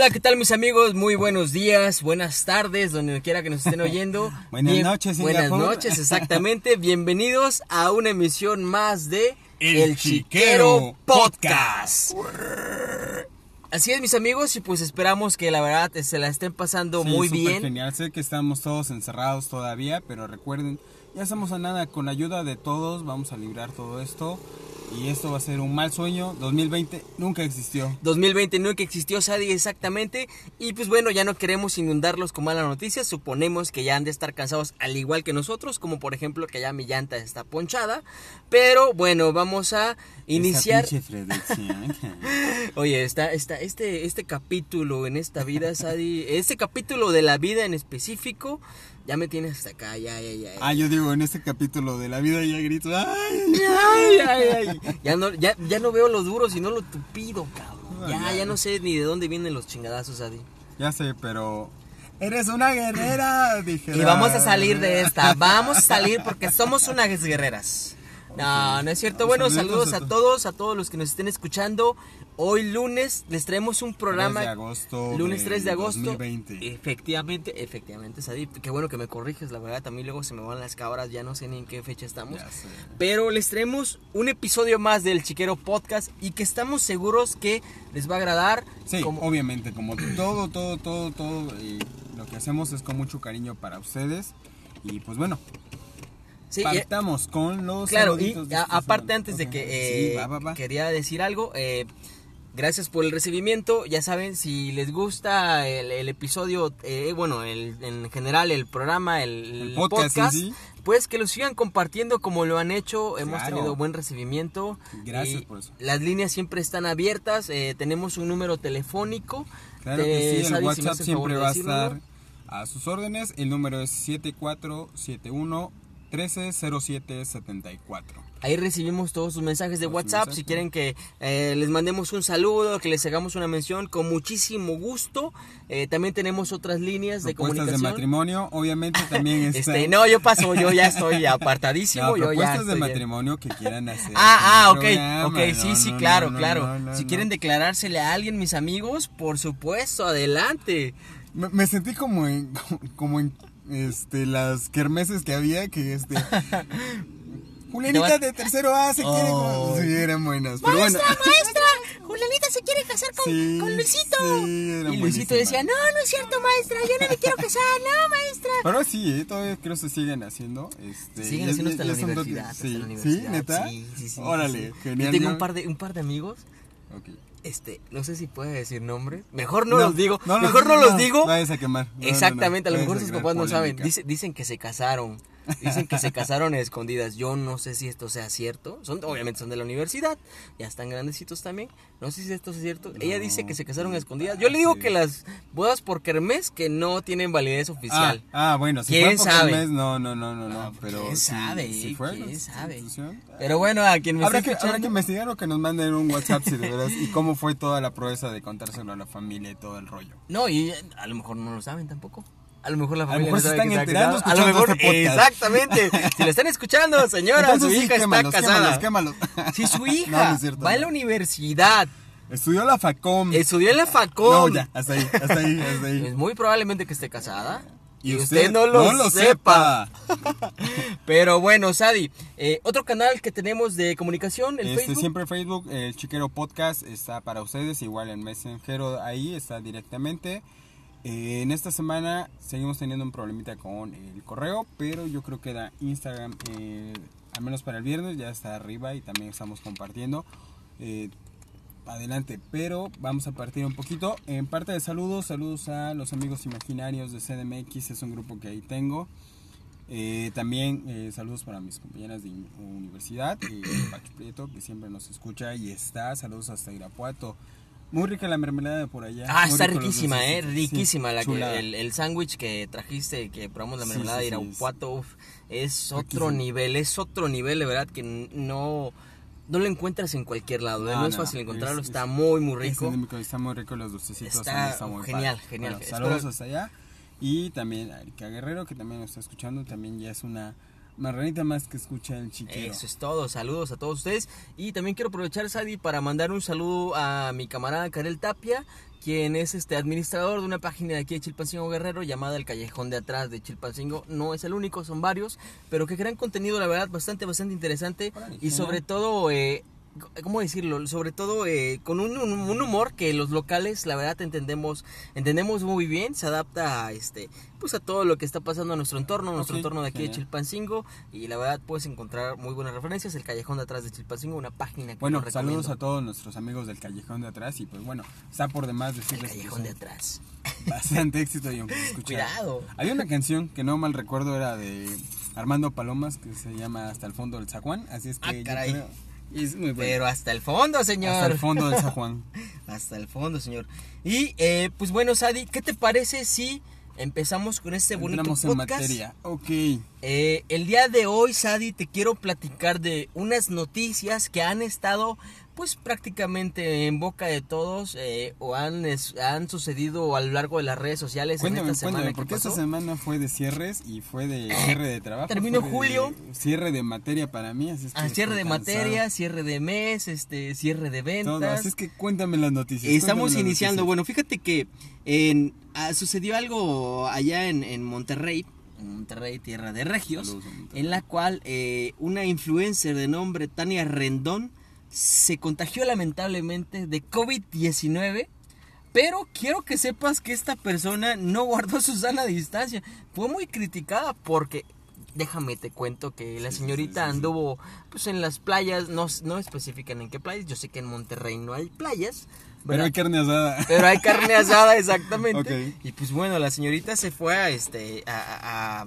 Hola, ¿qué tal mis amigos? Muy buenos días, buenas tardes, donde quiera que nos estén oyendo. buenas noches, Buenas Singapur. noches, exactamente. Bienvenidos a una emisión más de El Chiquero Podcast. Así es, mis amigos, y pues esperamos que la verdad se la estén pasando Sí, muy bien. genial. Sé que estamos todos encerrados todavía, pero recuerden, ya estamos a nada. Con la ayuda de todos vamos a librar todo esto. Y esto va a ser un mal sueño. 2020 nunca existió. 2020 no que existió Sadie exactamente. Y pues bueno ya no queremos inundarlos con malas noticias. Suponemos que ya han de estar cansados al igual que nosotros como por ejemplo que ya mi llanta está ponchada. Pero bueno vamos a iniciar. oye está está este este capítulo en esta vida Sadie este capítulo de la vida en específico ya me tienes hasta acá ya ya ya, ya. ah, yo digo, en este capítulo de la vida ya grito. ¡Ay! Ay, ay, ay. Ya no, ya, ya no veo lo duro, sino lo tupido, cabrón. Ya, Ay, ya no sé ni de dónde vienen los chingadazos, Adi. Ya sé, pero. ¡Eres una guerrera! Dije. Y vamos a salir de esta. Vamos a salir porque somos unas guerreras. No, no es cierto. Bueno, Saluditos saludos a a to- todos, a todos los que nos estén escuchando. Hoy lunes les traemos un 3 programa. de agosto. Lunes del 3 de agosto. 2020. Efectivamente, efectivamente, Sadie. Qué bueno que me corriges, la verdad. También luego se me van las cabras, ya no sé ni en qué fecha estamos. Pero les traemos un episodio más del Chiquero Podcast y que estamos seguros que les va a agradar. Sí, como- obviamente, como todo, todo, todo, todo, eh, lo que hacemos es con mucho cariño para ustedes. Y pues bueno, Sí, partamos con los Claro, y a- aparte antes de que sí, eh, va, va, va. quería decir algo, eh, gracias por el recibimiento, ya saben, si les gusta el, el episodio, eh, bueno, el, en general el programa, el, El podcast sí. pues que lo sigan compartiendo como lo han hecho, hemos Claro. tenido buen recibimiento. Gracias y por eso. Las líneas siempre están abiertas, eh, tenemos un número telefónico. Claro Eh, que sí, el WhatsApp siempre va a estar a sus órdenes. El número es 7471 130774. Ahí recibimos todos sus mensajes de WhatsApp. mensajes. Si quieren que eh, les mandemos un saludo, que les hagamos una mención, con muchísimo gusto. Eh, también tenemos otras líneas de Propuestas de comunicación. matrimonio, obviamente también está. Este, no, yo paso, yo ya estoy apartadísimo. No, yo ya propuestas de matrimonio que quieran hacer. Ah, ah, ok, programa. ok, sí, No, sí, no, claro, claro. si quieren declarársele a alguien, mis amigos, por supuesto, adelante. Me, me sentí como en, como en este, las kermeses que había, que este... Julianita de tercero A se quiere... Oh. Sí, eran buenas, pero bueno. maestra! Julianita se quiere casar con, Sí, con Luisito. sí, eran y Luisito buenísimas. decía, no, no es cierto, maestra, yo no me quiero casar, no, maestra. Pero sí, eh, todavía creo que se siguen haciendo. Este, Siguen ya- haciendo ya- hasta la ya son dos- universidad. hasta Sí, la sí, neta. Sí, sí, sí, Órale, genial. Yo tengo un par de, un par de amigos. Ok. Este, no sé si puede decir nombres. Mejor no, los digo. no los mejor no, los digo. Vayas a quemar. Exactamente, a lo mejor sus papás no saben. Dice- dicen que se casaron. Dicen que se casaron en escondidas. Yo no sé si esto sea cierto. Son, obviamente son de la universidad. Ya están grandecitos también. No sé si esto es cierto. Ella dice que se casaron a escondidas. Yo le digo Sí. que las bodas por kermés que no tienen validez oficial. Ah, ah, bueno, si ¿Quién fue por sabe? no, no, no, no, no, No, pero ¿quién sabe? si fue ¿Quién sabe? Pero bueno, a quien me Habrá que, habrá que investigar o que nos manden un WhatsApp si de veras y cómo fue toda la proeza de contárselo a la familia y todo el rollo. No, y a lo mejor no lo saben tampoco. A lo mejor la A lo familia mejor no se están que enterando. A lo mejor, este exactamente. Si lo están escuchando, señora, Entonces su sí, hija quémalos, está casada. Quémalos, quémalos. Si su No, hija no es cierto, va a no. la universidad, Estudió la FACOM. estudió en la No, FACOM, ya, hasta ahí, hasta ahí, hasta ahí. es muy probablemente que esté casada. Y Y, usted usted, no lo, no lo sepa. Pero bueno, Sadi, eh, otro canal que tenemos de comunicación, el Este, Facebook. siempre Facebook, el Chiquero Podcast está para ustedes, igual en Messenger ahí está directamente. Eh, en esta semana seguimos teniendo un problemita con el correo, pero yo creo que da Instagram, eh, al menos para el viernes, ya está arriba y también estamos compartiendo. Eh, adelante, pero vamos a partir un poquito. En parte de saludos, saludos a los amigos imaginarios de CDMX, es un grupo que ahí tengo. Eh, también saludos para mis compañeras de universidad, Pacho Prieto, que siempre nos escucha y está. Saludos hasta Irapuato. Muy rica la mermelada de por allá. Ah, muy está riquísima, eh. Sí, riquísima. la que, el el sándwich que trajiste, que probamos la mermelada sí, de sí, Irapuato, uf, es otro Riquísimo. nivel, es otro nivel, de verdad, que no, no lo encuentras en cualquier lado, eh, No, no, es fácil encontrarlo, es- está es- muy, muy rico. endémico, está muy rico los dulcecitos. Está está muy genial, padre. genial. Bueno, saludos hasta allá. Y también a Erika Guerrero, que también nos está escuchando. También ya es una marranita más que escucha el chiquero. Eso es todo, saludos a todos ustedes. Y también quiero aprovechar, Sadi, para mandar un saludo a mi camarada Karel Tapia, quien es este administrador de una página de aquí de Chilpancingo Guerrero llamada El Callejón de Atrás de Chilpancingo. No es el único, son varios, pero que crean contenido, la verdad, bastante, bastante interesante. Y sobre todo, eh, ¿cómo decirlo? Sobre todo eh, con un, humor que los locales, la verdad, entendemos entendemos muy bien, se adapta a, este, pues a todo lo que está pasando en nuestro entorno, nuestro entorno de aquí de. Chilpancingo, y la verdad puedes encontrar muy buenas referencias, El Callejón de Atrás de Chilpancingo, una página que Bueno, saludos a todos nuestros amigos del Callejón de Atrás y pues bueno, está por demás El decirles que Callejón de Atrás. bastante éxito y Cuidado. Había una canción que no mal recuerdo era de Armando Palomas que se llama Hasta el fondo del Zaguán, así es que Ah, yo caray. creo- es muy bueno. Pero hasta el fondo, señor. Hasta el fondo del Zaguán. Hasta el fondo, señor. Y eh, pues bueno, Sadi, ¿qué te parece si empezamos con este bonito Entramos en podcast? materia. Ok. Eh, el día de hoy, Sadi, te quiero platicar de unas noticias que han estado, pues prácticamente en boca de todos eh, o han, es- han sucedido a lo largo de las redes sociales. Cuéntame, en esta semana cuéntame, que porque esta semana fue de cierres y fue de cierre de trabajo. Terminó de julio. Cierre de materia para mí, así es que Ah, cierre de cansado. materia, cierre de mes, este, cierre de ventas. Todo, así es que cuéntame las noticias. Estamos las iniciando. noticias. Bueno, fíjate que en, ah, sucedió algo allá en, en Monterrey, en Monterrey, tierra de regios, Saludos a Monterrey. en la cual eh, una influencer de nombre Tania Rendón se contagió lamentablemente de COVID-19. Pero quiero que sepas que esta persona no guardó su sana distancia. Fue muy criticada porque, déjame te cuento que la señorita anduvo pues en las playas, no, no especifican en qué playas. Yo sé que en Monterrey no hay playas. Pero hay carne asada. Pero hay carne asada, exactamente. Y pues bueno, la señorita se fue a este a, a- a-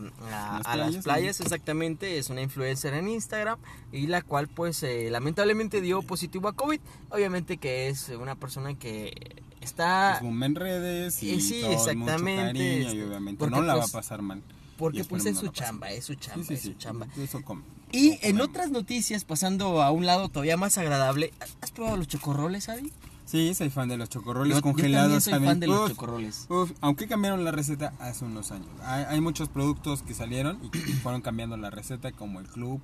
Las a las playas, exactamente. Es una influencer en Instagram y la cual pues eh, lamentablemente dio positivo a COVID. Obviamente que es una persona que está Pues, en redes y Eh, sí, todo, mucho exactamente, cariño este, y obviamente porque, no la va a pues, pasar mal. Porque pues es su chamba, es su chamba, Sí, sí, es su chamba. Y en otras noticias, pasando a un lado todavía más agradable, ¿has probado los chocorroles, Adi? Sí, soy fan de los chocorroles Yo- yo congelados. también soy fan de los Uf, chocorroles. uf, aunque cambiaron la receta hace unos años. Hay, hay muchos productos que salieron y que fueron cambiando la receta, como el club.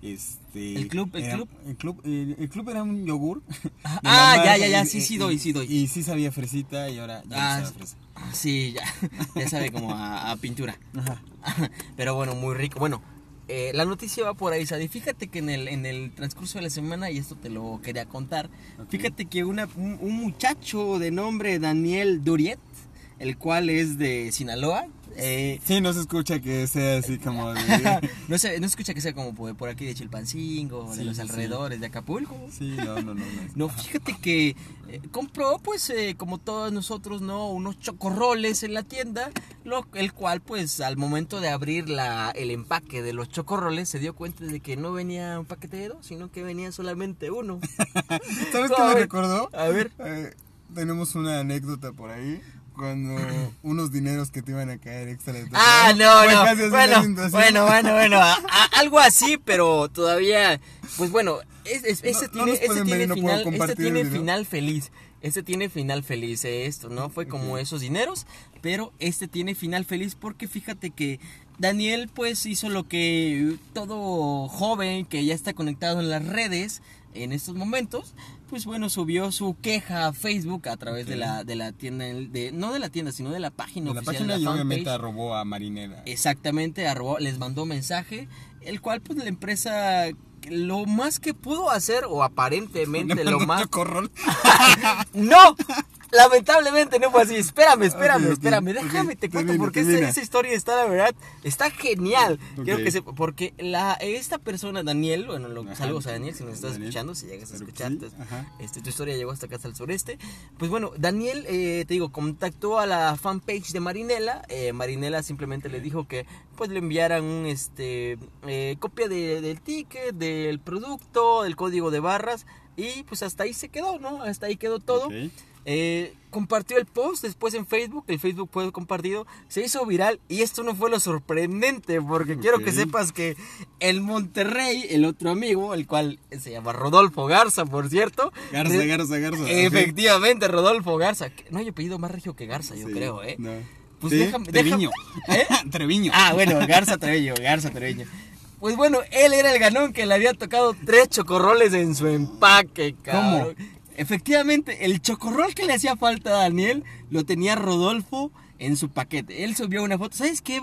Este, ¿El club? ¿El era- club? El club, el, el club era un yogur. Ah, ah, ya, ya, ya, y- sí, y- sí doy, y- sí doy. Y sí sabía fresita y ahora ya Ah, no sabe fresa. Sí, ya, ya sabe como a, a pintura. Ajá. Pero bueno, muy rico. Bueno, eh, la noticia va por ahí, Sadi. Fíjate que en el, en el transcurso de la semana, y esto te lo quería contar, fíjate que una, un, un muchacho de nombre Daniel Duriet, el cual es de Sinaloa, eh, Sí, no se escucha que sea así como de... no se, no se escucha que sea como por, por aquí de Chilpancingo, de Sí, los sí, sí. alrededores de Acapulco. Sí, no, no, no. no. No, fíjate que eh, compró, pues, eh, como todos nosotros, ¿no? Unos chocorroles en la tienda, lo, el cual, pues, al momento de abrir la, el empaque de los chocorroles, se dio cuenta de que no venía un paquete de dos, sino que venía solamente uno. ¿Sabes qué me recordó? A ver. Eh, tenemos una anécdota por ahí. Cuando unos dineros que te iban a caer extra de Ah, no, no. Bueno, bueno, bueno, bueno. a- a- algo así, pero todavía. Pues bueno, es, es- este No- tiene, ver tiene y no final, este tiene final feliz. Este tiene final feliz, eh, esto, ¿no? Fue como esos dineros, pero este tiene final feliz porque fíjate que Daniel pues hizo lo que todo joven que ya está conectado en las redes en estos momentos, pues bueno, subió su queja a Facebook a través de la de la tienda de no de la tienda, sino de la página De la oficial página de y la obviamente fanpage. arrobó a Marinera. Exactamente, arrobó- les mandó mensaje, el cual pues la empresa lo más que pudo hacer o aparentemente lo más chocorrol. no lamentablemente no fue así espérame espérame espérame déjame te cuento termina, porque esa, historia está la verdad está genial quiero que sepa porque la esta persona Daniel bueno lo, Ajá. saludos a Daniel si nos estás Daniel, escuchando si llegas a escucharte sí, ajá. este, tu historia llegó hasta acá hasta el sureste. Pues bueno, Daniel, eh, te digo, contactó a la fanpage de Marinela. Eh, Marinela simplemente le dijo que pues le enviaran un este eh, copia de- del ticket, del producto, del código de barras. Y pues hasta ahí se quedó, ¿no? Hasta ahí quedó todo. Eh, compartió el post después en Facebook, el Facebook fue compartido, se hizo viral y esto no fue lo sorprendente porque quiero que sepas que el Monterrey, el otro amigo, el cual se llama Rodolfo Garza, por cierto. Garza, de- Garza, Garza. Efectivamente, Rodolfo Garza. No hay apellido más regio que Garza, yo Sí, creo, ¿eh? no. Pues Sí, déjame- Treviño. ¿Eh? Treviño. Ah, bueno, Garza Treviño, Garza Treviño. Pues bueno, él era el ganón que le había tocado tres chocorroles en su empaque, cabrón. Efectivamente, el chocorrol que le hacía falta a Daniel lo tenía Rodolfo en su paquete. Él subió una foto. ¿Sabes qué?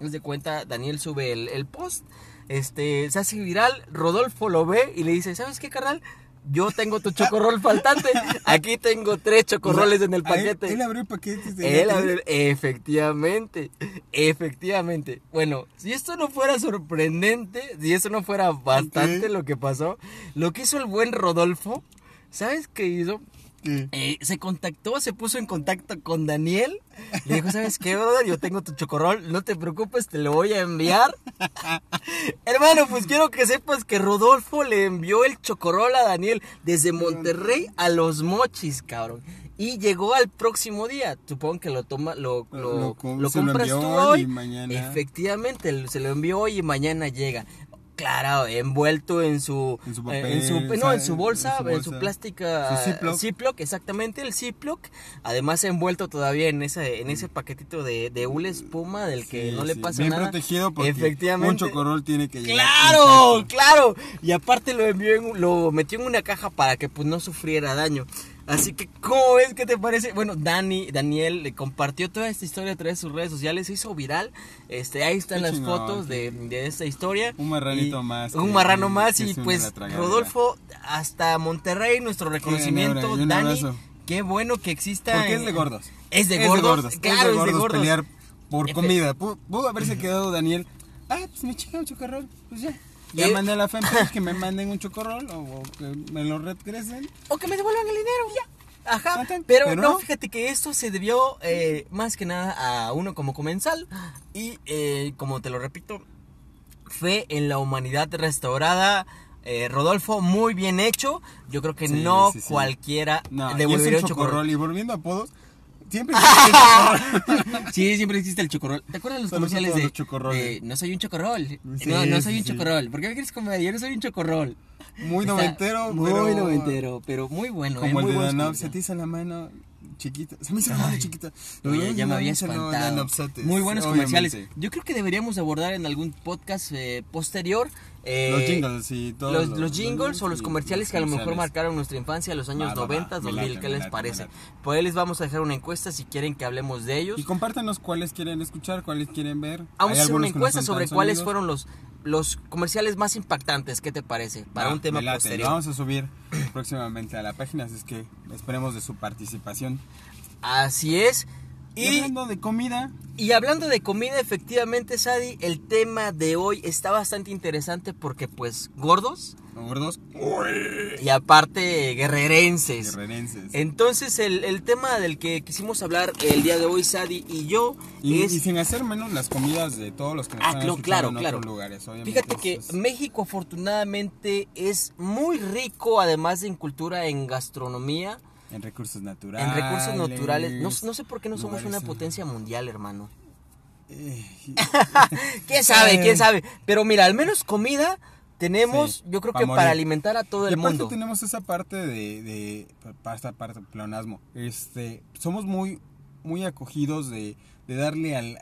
De cuenta, Daniel sube el, el post. Este, se hace viral. Rodolfo lo ve y le dice: ¿Sabes qué, carnal? yo tengo tu chocorrol faltante. Aquí tengo tres chocorroles en el paquete. Él, abrió el paquete. Él abrió, efectivamente, efectivamente. Bueno, si esto no fuera sorprendente, si esto no fuera bastante lo que pasó, lo que hizo el buen Rodolfo, ¿sabes qué hizo? Eh, se contactó, se puso en contacto con Daniel. Le dijo, ¿sabes qué, brother? Yo tengo tu chocorrol, no te preocupes, te lo voy a enviar. Hermano, pues quiero que sepas que Rodolfo le envió el chocorrol a Daniel desde Monterrey a Los Mochis, cabrón. Y llegó al próximo día. Supongo que lo toma, lo, lo, compras tú hoy. Efectivamente, se lo envió hoy y mañana llega. Claro, envuelto en su, en su, eh, papel, en su no, en su bolsa, en su, plástica, su Ziploc. exactamente el Ziploc, además envuelto todavía en ese en ese paquetito de, de hule espuma del que no le pasa Bien nada. protegido porque Efectivamente. un chocorrol tiene que llegar. Claro, claro. Y aparte lo envió en, lo metió en una caja para que pues no sufriera daño. Así que, ¿cómo ves? ¿Qué te parece? Bueno, Dani, Daniel le compartió toda esta historia a través de sus redes sociales, se hizo viral. Este, ahí están las fotos de, de, esta historia. Un marranito más. Un marrano más y pues Rodolfo hasta Monterrey, nuestro reconocimiento. Dani, qué bueno que exista. Porque es de gordos. Es de gordos. Claro, es de gordos. Pelear por comida. Pudo, haberse quedado Daniel. Ah, pues me chinga un chocarrol. Pues ya. Ya mandé a la fanpage que me manden un chocorrol o, que me lo regresen. O que me devuelvan el dinero, ya. Ajá, pero, no, fíjate que esto se debió eh, más que nada a uno como comensal y eh, como te lo repito, fe en la humanidad restaurada. Eh, Rodolfo, muy bien hecho. Yo creo que no cualquiera no, devolvería un chocorrol. Y volviendo a apodos, Siempre existe el chocorrol. sí, siempre existe el chocorrol. ¿Te acuerdas los comerciales de, No soy un chocorrol? no, no soy un chocorrol. ¿Por qué me quieres comer? Yo no soy un chocorrol. Muy noventero, Muy noventero, pero muy bueno. Como eh, el de Danov, se te hizo la mano chiquita. Se me hizo la mano chiquita. ya, me había espantado. Muy buenos comerciales. Yo creo que deberíamos abordar en algún podcast eh, posterior eh, los jingles y todos los, jingles o los comerciales que a lo mejor marcaron nuestra infancia, los años 90, 2000, ¿qué les parece? Pues ahí les vamos a dejar una encuesta si quieren que hablemos de ellos. Y compártanos cuáles quieren escuchar, cuáles quieren ver. Vamos a hacer una encuesta sobre cuáles fueron los, los comerciales más impactantes, ¿qué te parece? Para un tema posterior. Vamos a subir próximamente a la página, así es que esperemos de su participación. Así es. Y, hablando de comida. Y hablando de comida, efectivamente, Sadi, el tema de hoy está bastante interesante porque, pues, gordos. Gordos. Y aparte, guerrerenses. Guerrerenses. Entonces, el, tema del que quisimos hablar el día de hoy, Sadi y yo. Y, es... y sin hacer menos las comidas de todos los que nos ah, están claro, en claro. otros lugares. Fíjate que México, afortunadamente, es muy rico, además de en cultura, en gastronomía. En recursos naturales. En recursos naturales. No, no sé por qué no somos una potencia mundial, hermano. Eh, ¿Quién sabe? ¿Quién sabe? Pero mira, al menos comida tenemos, yo creo que para alimentar a todo el mundo. tenemos esa parte de, de para esta parte pleonasmo. Este, somos muy muy acogidos de, de darle al,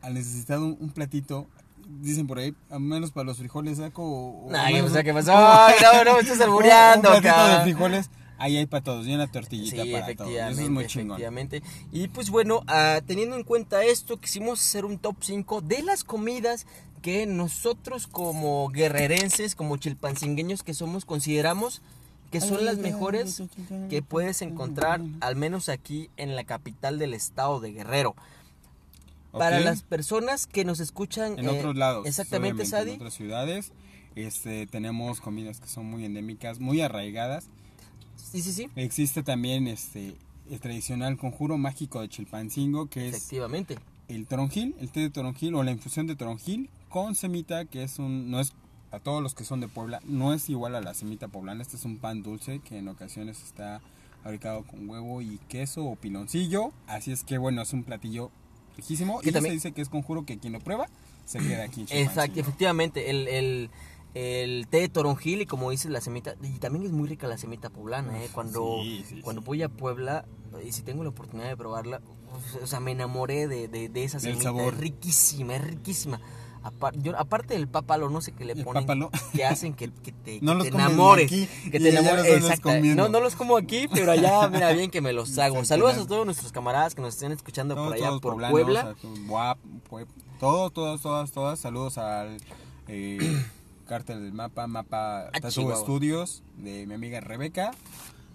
al necesitado un, platito dicen por ahí, al menos para los frijoles saco. Ay, o sea, ¿qué pasó? Ay, no, no, me estás albureando, un, platito de frijoles Ahí hay para todos, y una tortillita sí, para todos. Eso es muy chingón. Efectivamente. Y pues bueno, uh, teniendo en cuenta esto, quisimos hacer un top 5 de las comidas que nosotros como guerrerenses, como chilpancingueños que somos, consideramos que son las mejores que puedes encontrar, al menos aquí en la capital del estado de Guerrero. Para las personas que nos escuchan en otros lados, exactamente, Sadi. En otras ciudades, este, tenemos comidas que son muy endémicas, muy arraigadas Sí, sí, sí. Existe también este el tradicional conjuro mágico de Chilpancingo, que Efectivamente. es el toronjil, el té de toronjil o la infusión de toronjil con semita, que es un no es a todos los que son de Puebla, no es igual a la semita poblana, este es un pan dulce que en ocasiones está fabricado con huevo y queso o piloncillo, así es que bueno, es un platillo riquísimo y también se dice que es conjuro que quien lo prueba se queda aquí en Chilpancingo. Exacto, efectivamente, el, el el té de toronjil y como dices la semita y también es muy rica la semita poblana eh cuando cuando voy a Puebla y si tengo la oportunidad de probarla o sea me enamoré de, de, esa semita es riquísima es riquísima Apar- yo- aparte del pápalo, no sé qué le ponen. pápalo. Que hacen que, que te, No que te enamores. aquí que te enamores. Exacto. No, no los como aquí, pero allá, mira bien que me los hago. Saludos a todos nuestros camaradas que nos estén escuchando Todos, por allá, por poblanos, Puebla. a todos, Buap, Pue- todos, todos, todas, todas. Saludos al eh, Cártel del Mapa, Mapa Ah, Tattoo Chihuahua. Studios, de mi amiga Rebeca.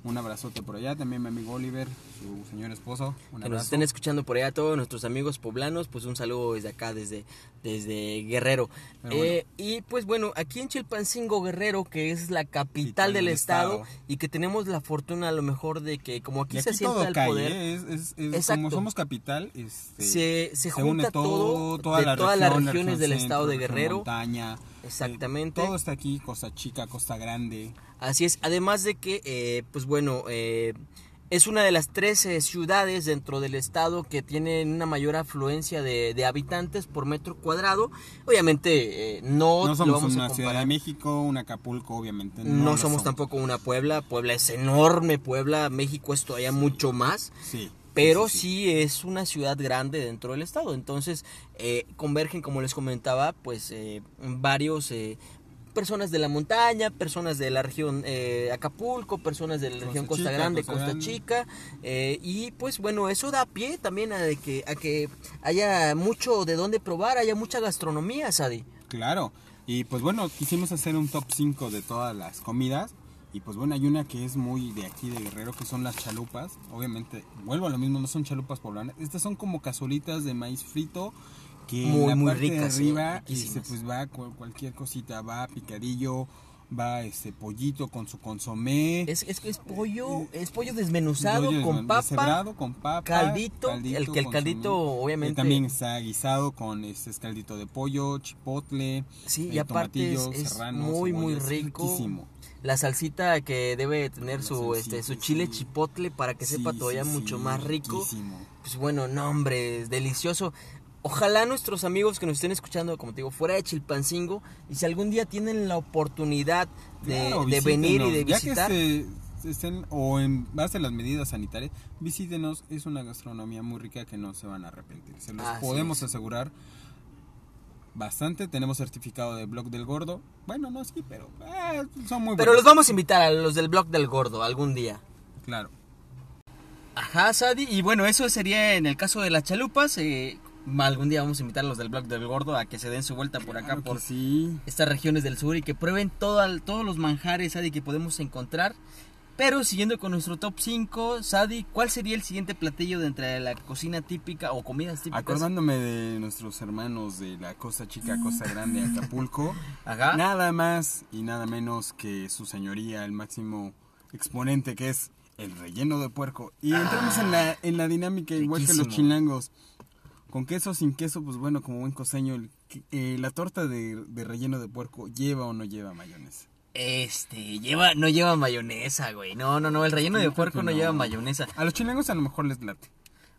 Un abrazote por allá. También mi amigo Oliver, su señor esposo. Un que nos estén escuchando por allá todos nuestros amigos poblanos, pues un saludo desde acá, desde, desde Guerrero. Eh, y pues bueno, aquí en Chilpancingo Guerrero, que es la capital del del estado, estado. y que tenemos la fortuna a lo mejor de que como aquí, se sienta todo el cae, poder, ¿eh? es, es- es- Exacto. como somos capital, este, se, se se une junta todo, toda de la todas las región, regiones del estado de Guerrero. montaña, Exactamente. eh, todo está aquí, Costa Chica, Costa Grande. Así es, además de que, eh, pues bueno, eh, es una de las 13 ciudades dentro del estado que tienen una mayor afluencia de, de habitantes por metro cuadrado. Obviamente eh, no, No lo somos vamos a una Ciudad comparar. de México, un Acapulco, obviamente. No, lo somos, tampoco una Puebla. Puebla es enorme. Puebla, México es todavía mucho más. Sí. Pero sí, sí, es una ciudad grande dentro del estado. Entonces eh, convergen, como les comentaba, pues eh, varios eh, personas de la montaña, personas de la región eh, Acapulco, personas de la Costa región Costa Chica, Grande, Costa. Chica. eh, y pues bueno, eso da pie también a de que, a que haya mucho de dónde probar, haya mucha gastronomía, Sadi. Claro. Y pues bueno, quisimos hacer un top 5 de todas las comidas. Y pues bueno, hay una que es muy de aquí de Guerrero, que son las chalupas. Obviamente, vuelvo a lo mismo, no son chalupas poblanas. Estas son como cazuelitas de maíz frito que Muy, en la muy parte ricas, de eh, arriba este, riquísimas. pues va cu- cualquier cosita, va picadillo, va este pollito con su consomé. Es, es, es pollo, es pollo desmenuzado pollo con papa, con papa, caldito, el que el consomé. caldito obviamente también está guisado con este es caldito de pollo, chipotle, Sí, eh, y aparte es, serrano, muy muy cebolla, es rico. riquísimo. La salsita que debe tener su este su chile sí. chipotle para que Sí, sepa sí, todavía sí, mucho más rico. riquísimo. Pues bueno, no hombre, es delicioso. Ojalá nuestros amigos que nos estén escuchando, como te digo, fuera de Chilpancingo, y si algún día tienen la oportunidad de, Claro, de venir y de visitar, Ya que se- estén o en base a las medidas sanitarias, visítenos. Es una gastronomía muy rica que no se van a arrepentir. Se los podemos asegurar bastante. Tenemos certificado de Blog del Gordo. Bueno, no sí, pero eh, son muy pero los buenos. vamos a invitar a los del blog del gordo algún día. Claro. Ajá, Sadi. Y bueno, eso sería en el caso de las chalupas. eh, algún día vamos a invitar a los del blog del gordo a que se den su vuelta por acá, Claro por sí. estas regiones del sur y que prueben todo, todos los manjares, Sadi, que podemos encontrar. Pero siguiendo con nuestro top 5, Sadi, ¿cuál sería el siguiente platillo de entre la cocina típica o comidas típicas? Acordándome de nuestros hermanos de la Costa Chica, Costa Grande, Acapulco. Nada más y nada menos que su señoría, el máximo exponente que es el relleno de puerco. Y entramos en la, en la dinámica igual que los chilangos. Con queso, sin queso, pues bueno, como buen coseño, el- eh, la torta de, de relleno de puerco lleva o no lleva mayonesa. Este, lleva, no lleva mayonesa, güey. No, no, no, el relleno de puerco no, no. lleva mayonesa. A los chilangos a lo mejor les late.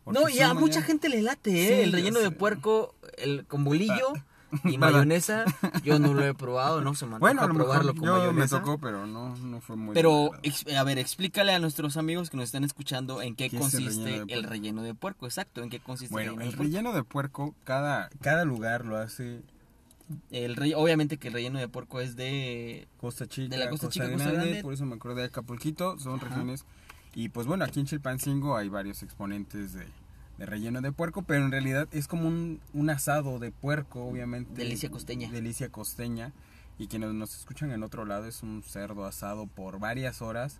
Porque No, y a mañana- mucha gente le late, ¿eh? Sí, el relleno de puerco el, con bolillo y mayonesa. Yo no lo he probado, no se me Bueno, a probarlo con yo me mayonesa. tocó, pero no, no fue muy... Pero, a ver, explícale a nuestros amigos que nos están escuchando en qué, ¿Qué es el consiste relleno el relleno de puerco. Exacto, en qué consiste Bueno, el el relleno de puerco. relleno de puerco, cada, cada lugar lo hace El rey- obviamente que el relleno de puerco es de... Costa Chica, De la Costa Costa, Chica, Costa Grande, Grande. por eso me acuerdo de Acapulquito, son Ajá. regiones. Y pues bueno, aquí en Chilpancingo hay varios exponentes de, de relleno de puerco, pero en realidad es como un, un asado de puerco, obviamente. Delicia costeña. Delicia costeña. Y quienes nos escuchan en otro lado es un cerdo asado por varias horas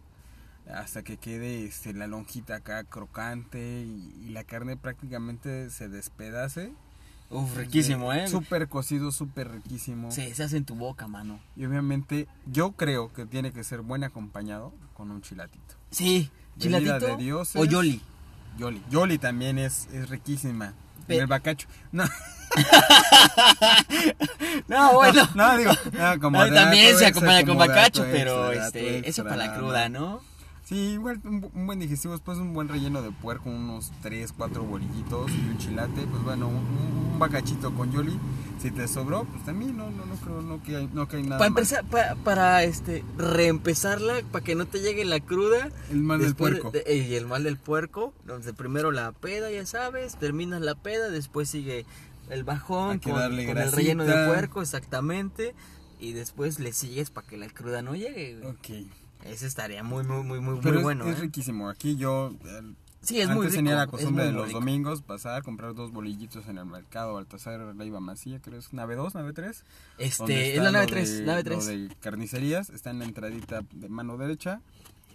hasta que quede este, la lonjita acá crocante y, y la carne prácticamente se despedace. Uf, riquísimo, ¿eh? Súper cocido, súper riquísimo. Se, se hace en tu boca, mano. Y obviamente yo creo que tiene que ser buen acompañado con un chilatito. Sí, chilatito de dioses. o yoli. Yoli. Yoli también es, es riquísima. Pe- el bacacho. No, No, bueno. no digo. no, como también se acompaña con bacacho, pero este, eso extra, para la cruda. ¿no? Sí, igual un, bu- un buen digestivo, después un buen relleno de puerco, unos 3, 4 bolillitos y un chilate, pues bueno, un, un bacachito con yoli. Si te sobró, pues también no, no, no creo no que hay, no que hay nada Para empezar, pa- para este reempezarla, para que no te llegue la cruda. El mal del puerco. de- y el mal del puerco, donde primero la peda, ya sabes, terminas la peda, después sigue el bajón con, el relleno de puerco, exactamente. Y después le sigues para que la cruda no llegue, güey. Ok. Ese estaría muy, muy, muy, muy, Pero muy es, bueno, es ¿eh? riquísimo. Aquí yo eh, Sí, es antes muy rico. tenía la costumbre de los rico. domingos pasar, comprar dos bolillitos en el mercado Baltasar Leiva Macía, creo es nave 2, nave 3. donde Este, es la nave lo 3, de- nave Lo 3. de carnicerías, está en la entradita de mano derecha.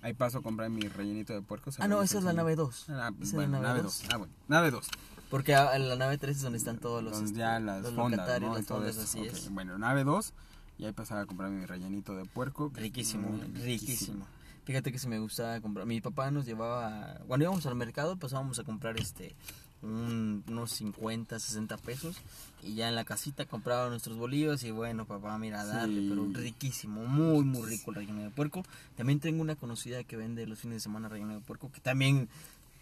Ahí paso a comprar mi rellenito de puerco. Ah, no, hizo esa es la nave 2. Ah, bueno, la nave nave 2. Ah, bueno, nave 2. Porque ah, la nave 3 es donde están todos los, Donde este, ya las los fondas, ¿no? Y todo fondas, eso. así Ok, es. Bueno, nave 2. Y ahí pasaba a comprar mi rellenito de puerco. Riquísimo, riquísimo. Fíjate que si me gustaba comprar. Mi papá nos llevaba. Cuando íbamos al mercado, pasábamos a comprar este. un- unos 50, 60 pesos. Y ya en la casita compraba nuestros bolillos. Y bueno, papá, mira, darle. Sí. Pero riquísimo, muy, muy rico el relleno de puerco. También tengo una conocida que vende los fines de semana relleno de puerco. Que también.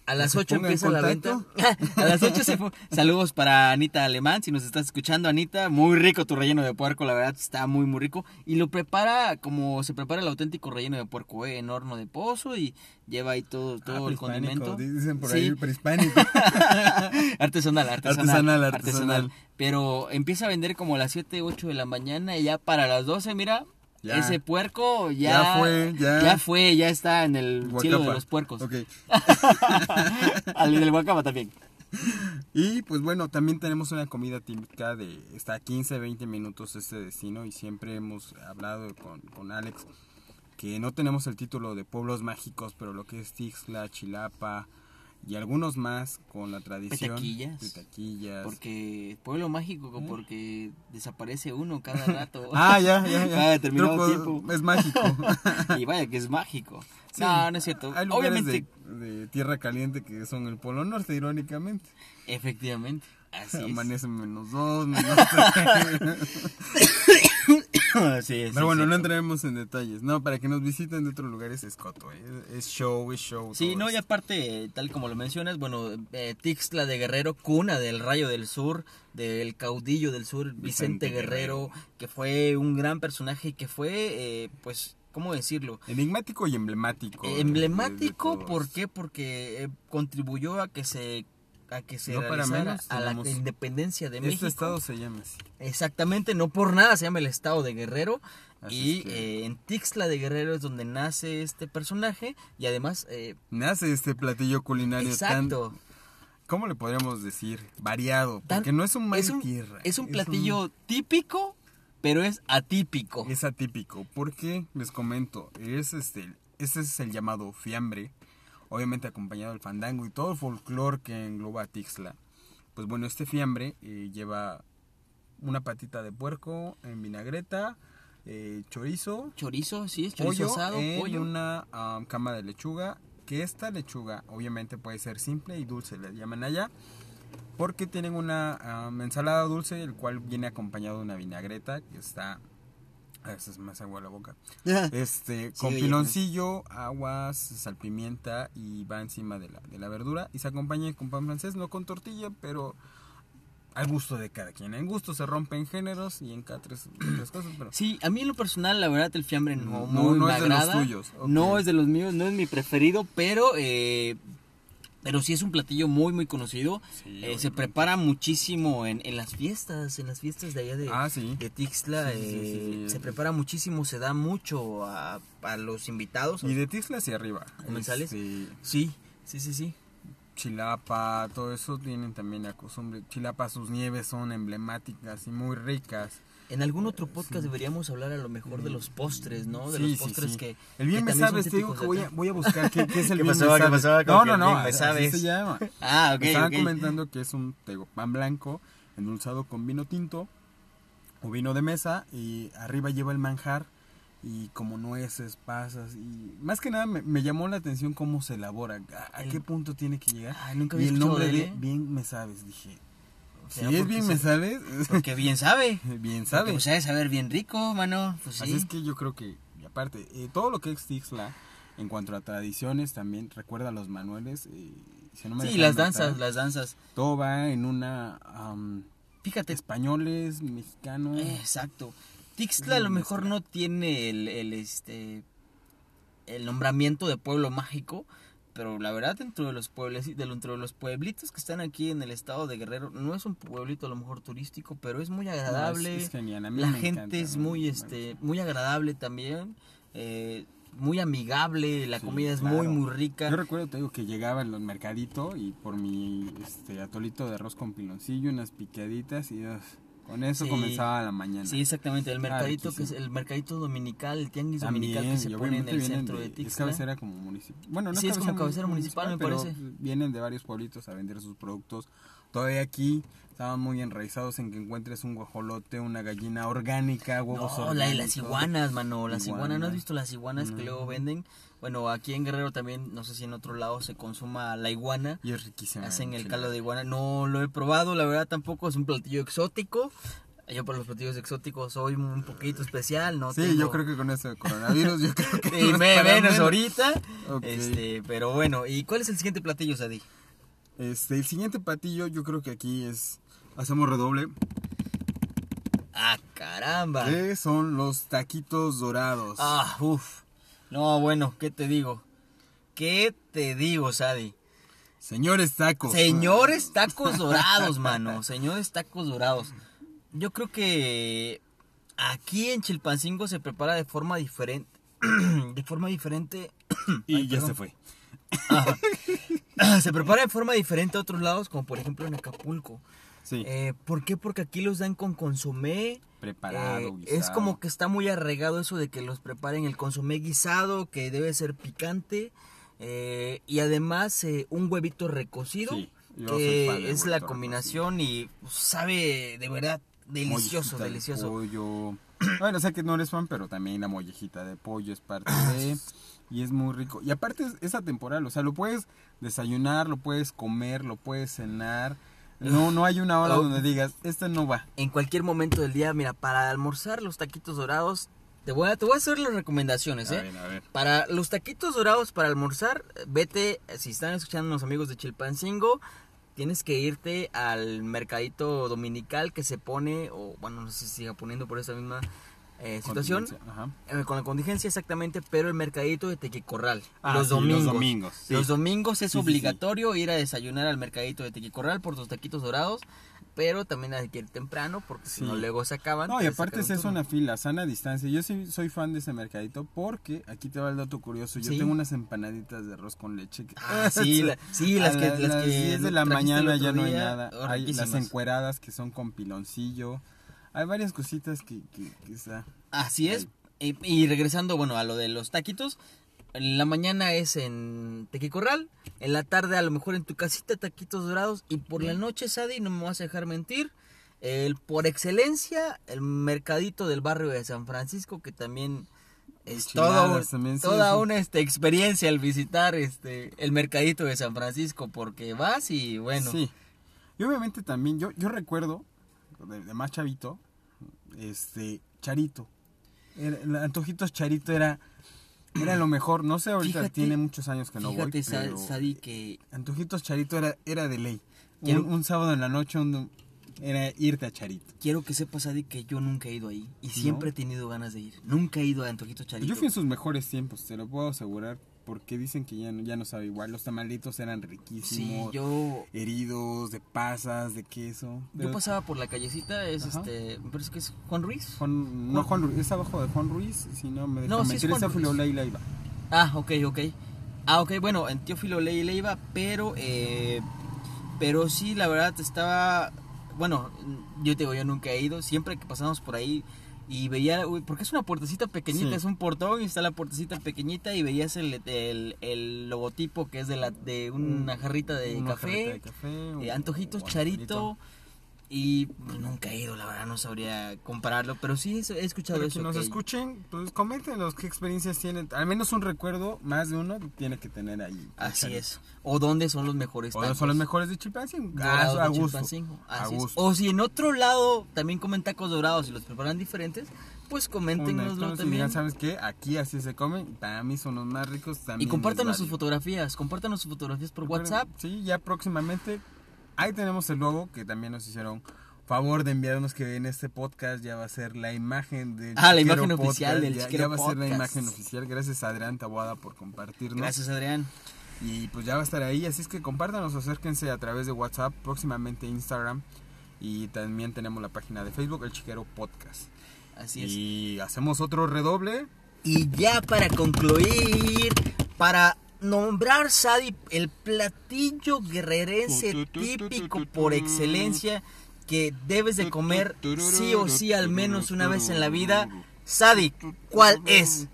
A las se 8 ponga en empieza la venta. a las 8 se fue. Saludos para Anita Alemán. Si nos estás escuchando, Anita. Muy rico tu relleno de puerco. La verdad está muy, muy rico. Y lo prepara como se prepara el auténtico relleno de puerco, ¿eh? En horno de pozo. Y lleva ahí todo, todo Ah, el prehispánico, condimento. Dicen por Sí. ahí prehispánico. artesanal, artesanal, Artesanal, artesanal. Pero empieza a vender como a las 7, 8 de la mañana. Y ya para las 12, mira. Ya. Ese puerco ya, Ya fue, ya. ya fue, ya está en el cielo de Guacapa. los puercos. Ok. Al del Guacama también. Y pues bueno, también tenemos una comida típica de está a 15, 20 minutos este destino y siempre hemos hablado con, con Alex que no tenemos el título de pueblos mágicos, pero lo que es Tixla, Chilapa y algunos más con la tradición. Petaquillas. Petaquillas. Porque pueblo mágico, porque desaparece uno cada rato. Ah, ya, ya, ya. Cada determinado tiempo. Es mágico. y vaya que es mágico. Sí. No, no es cierto. Hay lugares Obviamente, de, de tierra caliente que son el polo norte, irónicamente. efectivamente. Así es. Amanece menos dos, menos tres. Pero bueno, sí, no entraremos en detalles. No, para que nos visiten de otros lugares es coto, ¿eh? es show, es show. Sí, no, y aparte, tal como lo mencionas, bueno, eh, Tixla de Guerrero, cuna del Rayo del Sur, del caudillo del sur, Vicente, Vicente Guerrero, Guerrero. que fue un gran personaje y que fue, eh, pues, ¿cómo decirlo? Enigmático y emblemático. de- Emblemático, de- de ¿por qué? Porque eh, contribuyó a que se a que se No para realizara menos, a la independencia de Este México. estado se llama así. Exactamente, no por nada se llama el estado de Guerrero. Así y es que- eh, en Tixla de Guerrero es donde nace este personaje y además eh, Nace este platillo culinario exacto tan, ¿cómo le podríamos decir? Variado. Tan- Porque no es un mal es un, tierra. es un platillo típico pero es atípico Es atípico. Porque, les comento, es este, ese es el llamado fiambre. Obviamente acompañado del fandango y todo el folclore que engloba a Tixla. Pues bueno, este fiambre eh, lleva una patita de puerco en vinagreta, eh, chorizo, chorizo sí es chorizo pollo asado en pollo una cama de lechuga. Que esta lechuga obviamente puede ser simple y dulce, le llaman allá. Porque tienen una ensalada dulce, el cual viene acompañado de una vinagreta que está... A veces me hace agua la boca. Este, con oye, piloncillo, aguas, salpimienta y va encima de la, de la verdura. Y se acompaña con pan francés, no con tortilla, pero al gusto de cada quien. En gusto se rompen géneros y en cada tres, tres cosas, pero... Sí, a mí en lo personal, la verdad, el fiambre no, No, muy no me es de los tuyos. No es de los míos, no es mi preferido, pero eh, pero sí es un platillo muy, muy conocido. Sí, Eh, se prepara muchísimo en, en las fiestas, en las fiestas de allá de, Ah, sí. de Tixla. Sí, eh. Se prepara muchísimo, se da mucho a, a los invitados. Y de Tixla hacia arriba. ¿Comensales? Este, Sí, sí, sí, sí. Chilapa, todo eso tienen también la costumbre. Chilapa, sus nieves son emblemáticas y muy ricas. En algún otro podcast deberíamos hablar a lo mejor de los postres, ¿no? De Sí, los postres sí. que... El bien que me sabes, te digo que voy a, voy a buscar qué, qué es el ¿Qué bien pasó? me ¿Qué sabes. pasó? No, no, no, así se llama. Ah, ok, Me estaban comentando que es un digo, pan blanco endulzado con vino tinto o vino de mesa y arriba lleva el manjar y como nueces, pasas y más que nada me, me llamó la atención cómo se elabora, a, a El- qué punto tiene que llegar. Ay, nunca y había el escuchado nombre de de, él, ¿eh? bien me sabes, dije. Si ¿Será es bien me sabes, Porque bien sabe. bien sabes. Pues sabe saber bien rico, mano. Pues sí. Así es que yo creo que, y aparte, eh, todo lo que es Tixla, en cuanto a tradiciones, también recuerda a los manuales. eh, si no me sí, las danzas, las danzas. Todo va en una... am, Fíjate, españoles, mexicanos. eh, exacto. Tixla a lo mejor no tiene el, el, este el nombramiento de pueblo mágico, pero la verdad dentro de los pueblos, dentro de los pueblitos que están aquí en el estado de Guerrero, no es un pueblito a lo mejor turístico, pero es muy agradable. No, es- es genial, a mí la me gente encanta, es muy este muy agradable también. eh, muy amigable, la Sí, comida es claro. muy muy rica. Yo recuerdo, te digo, que llegaba en los mercaditos y por mi este, atolito de arroz con piloncillo, unas picaditas y ugh, con eso Sí. comenzaba la mañana. Sí, exactamente, el Ah, mercadito que es el mercadito dominical, el tianguis También, dominical que se pone en el centro de, Es Tixla. cabecera como municipio. Bueno, no Sí, es como cabecera mu- municipal, me pero parece. Vienen de varios pueblitos a vender sus productos. Todavía aquí estaban muy enraizados en que encuentres un guajolote, una gallina orgánica, huevos No, la de orgánicos. las iguanas, mano, las iguanas, ¿no has visto las iguanas que luego venden? Bueno, aquí en Guerrero también, no sé si en otro lado se consuma la iguana. Y es riquísima. Hacen el caldo de iguana. No lo he probado, la verdad tampoco es un platillo exótico. Yo para los platillos exóticos soy un poquito especial, ¿no? Sí, tengo- yo creo que con ese coronavirus, yo creo que. Y no es me- menos menos. ahorita. Este, pero bueno, ¿y cuál es el siguiente platillo, Sadi? Este, el siguiente patillo, yo creo que aquí es. Hacemos redoble. Ah, caramba. Que son los taquitos dorados. Ah, uff. No, bueno, ¿qué te digo? ¿Qué te digo, Sadi? Señores tacos. Señores tacos dorados, mano. Señores tacos dorados. Yo creo que aquí en Chilpancingo se prepara de forma diferente. de forma diferente. Y Ay, ya perdón. se fue. se prepara de forma diferente a otros lados, como por ejemplo en Acapulco. Sí. Eh, ¿Por qué? Porque aquí los dan con consomé. preparado, Eh, guisado. es como que está muy arraigado eso de que los preparen el consomé guisado, que debe ser picante. eh, y además eh, un huevito recocido, Sí, que es la combinación y sabe de verdad delicioso, de delicioso. pollo. Bueno, sé que no eres fan, pero también la mollejita de pollo es parte de. Y es muy rico. Y aparte es, es atemporal, o sea, lo puedes desayunar, lo puedes comer, lo puedes cenar. No, no hay una hora Oh. donde digas, este no va. En cualquier momento del día, mira, para almorzar los taquitos dorados, te voy a, te voy a hacer las recomendaciones, A ¿eh? ver, a ver. Para los taquitos dorados para almorzar, vete, si están escuchando los amigos de Chilpancingo, tienes que irte al mercadito dominical que se pone, o bueno, no sé si siga poniendo por esa misma eh, situación, Ajá. eh, con la contingencia exactamente, pero el mercadito de Tequicorral, Ah, los sí, los domingos. sí. Los domingos es Sí, obligatorio ir a desayunar al mercadito de Tequicorral por tus taquitos dorados, pero también hay que ir temprano porque si no luego se acaban. No, y te aparte es un una fila, sana distancia. Yo sí soy fan de ese mercadito porque aquí te va el dato curioso. Yo tengo unas empanaditas de arroz con leche. que- Ah, sí, la- sí, las A que- la- las que 10 de la mañana ya no hay nada. hay las encueradas que son con piloncillo. Hay varias cositas que, que, que está. Así es. Y, y regresando, bueno, a lo de los taquitos. En la mañana es en Tequicorral. En la tarde, a lo mejor en tu casita, taquitos dorados. Y por la noche, Sadi, no me vas a dejar mentir. El, por excelencia, el mercadito del barrio de San Francisco, que también es todo, también, sí, toda sí. una este, experiencia al visitar este el mercadito de San Francisco. Porque vas y bueno. Sí. Y obviamente también, yo, yo recuerdo, de, de más chavito, este, Charito. Era- Antojitos Charito era, era lo mejor. No sé, ahorita Fíjate- tiene muchos años que no Fíjate, voy, pero Sadi, que Antojitos Charito era, era de ley. Un, un sábado en la noche un- era irte a Charito. quiero que sepas, Adi, que yo nunca he ido ahí. Y ¿No? siempre he tenido ganas de ir. Nunca he ido a Antojitos Charito. Yo fui en sus mejores tiempos, te lo puedo asegurar, porque dicen que ya no, ya no sabe igual. Los tamalitos eran Sí, riquísimos, yo, heridos, de pasas, de queso. yo pasaba por la callecita, es Ajá. este, me parece que es Juan Ruiz. Juan- no, Juan Ruiz, es abajo de Juan Ruiz, si no me No, sí es Juan Ruiz. Ah, ok, ok. Ah, ok, bueno, en Teófilo Ley Leiva, pero, eh, pero sí, la verdad estaba, bueno, yo te digo, yo nunca he ido, siempre que pasamos por ahí y veía, uy, porque es una puertecita pequeñita, Sí. es un portón y está la puertecita pequeñita y veías el, el, el logotipo que es de, la, de una jarrita de Una café. jarrita de café, Eh, antojitos charito y pues, nunca he ido, la verdad no sabría compararlo, pero sí he escuchado Para eso. que nos que- escuchen, pues coméntenos qué experiencias tienen. Al menos un recuerdo, más de uno, tiene que tener ahí. Así es. O dónde son los mejores O tacos. son los mejores de Chilpancingo. Ah, Dorados a gusto. Chilpancingo, A así es. gusto. O si en otro lado también comen tacos dorados y los preparan diferentes, pues coméntenoslo Coméntenos y también. digan, ¿sabes qué? Aquí así se comen. Para mí son los más ricos Y también. compártanos les sus fotografías, compártanos sus fotografías por WhatsApp. Sí, ya próximamente. Ahí tenemos el logo que también nos hicieron favor de enviarnos que en este podcast ya va a ser la imagen del Ah, la imagen oficial del ya, ya va a ser la imagen oficial. Gracias a Adrián Taboada por compartirnos. Gracias, Adrián. Y pues ya va a estar ahí, así es que compártanos, acérquense a través de WhatsApp, próximamente Instagram y también tenemos la página de Facebook, El Chiquero Podcast. Así es. Y hacemos otro redoble. Y ya para concluir, para nombrar Sadi el platillo guerrerense típico por excelencia que debes de comer sí o sí al menos una vez en la vida. Sadi, ¿cuál es?